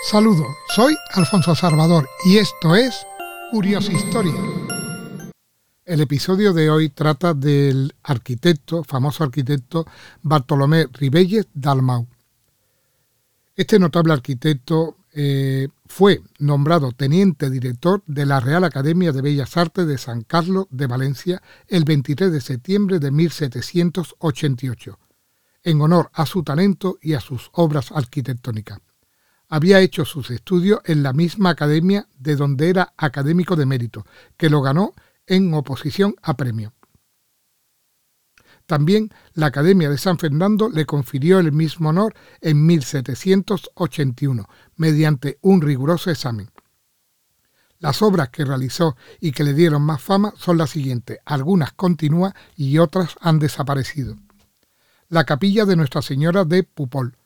Saludos, soy Alfonso Salvador y esto es Curiosa Historia. El episodio de hoy trata del arquitecto, famoso arquitecto Bartolomé Ribelles Dalmau. Este notable arquitecto eh, fue nombrado teniente director de la Real Academia de Bellas Artes de San Carlos de Valencia el 23 de septiembre de 1788, en honor a su talento y a sus obras arquitectónicas había hecho sus estudios en la misma academia de donde era académico de mérito, que lo ganó en oposición a premio. También la Academia de San Fernando le confirió el mismo honor en 1781, mediante un riguroso examen. Las obras que realizó y que le dieron más fama son las siguientes. Algunas continúan y otras han desaparecido. La capilla de Nuestra Señora de Pupol,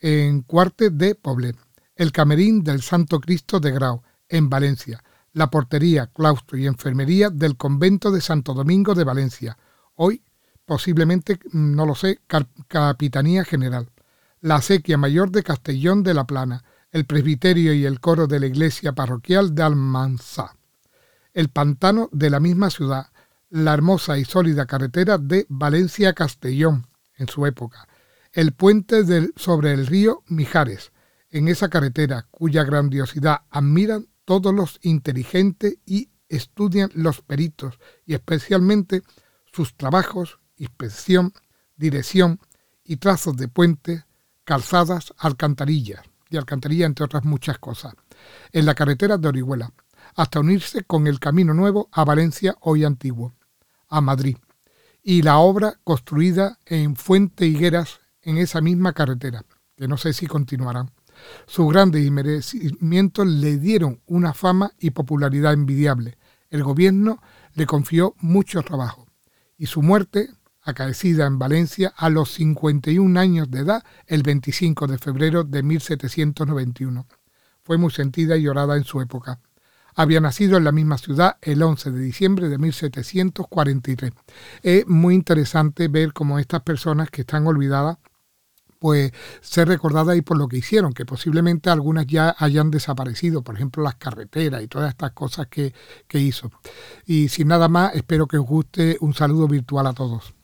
en Cuarte de Poblet, el Camerín del Santo Cristo de Grau, en Valencia, la portería, claustro y enfermería del convento de Santo Domingo de Valencia, hoy posiblemente, mm, no lo sé, Capitanía General, la acequia mayor de Castellón de la Plana, el presbiterio y el coro de la iglesia parroquial de Almanzá, el pantano de la misma ciudad, la hermosa y sólida carretera de Valencia-Castellón en su época, el puente sobre el río Mijares, en esa carretera cuya grandiosidad admiran todos los inteligentes y estudian los peritos y especialmente sus trabajos, inspección, dirección y trazos de puentes, calzadas, alcantarillas y alcantarillas entre otras muchas cosas, en la carretera de Orihuela, hasta unirse con el Camino Nuevo a Valencia hoy antiguo, a Madrid, y la obra construida en Fuente Higueras en esa misma carretera, que no sé si continuarán. Sus grandes merecimientos le dieron una fama y popularidad envidiable. El gobierno le confió mucho trabajo y su muerte, acaecida en Valencia a los 51 años de edad, el 25 de febrero de 1791. Fue muy sentida y llorada en su época. Había nacido en la misma ciudad el 11 de diciembre de 1743. Es muy interesante ver cómo estas personas que están olvidadas pues ser recordadas y por lo que hicieron, que posiblemente algunas ya hayan desaparecido, por ejemplo las carreteras y todas estas cosas que, que hizo. Y sin nada más, espero que os guste un saludo virtual a todos.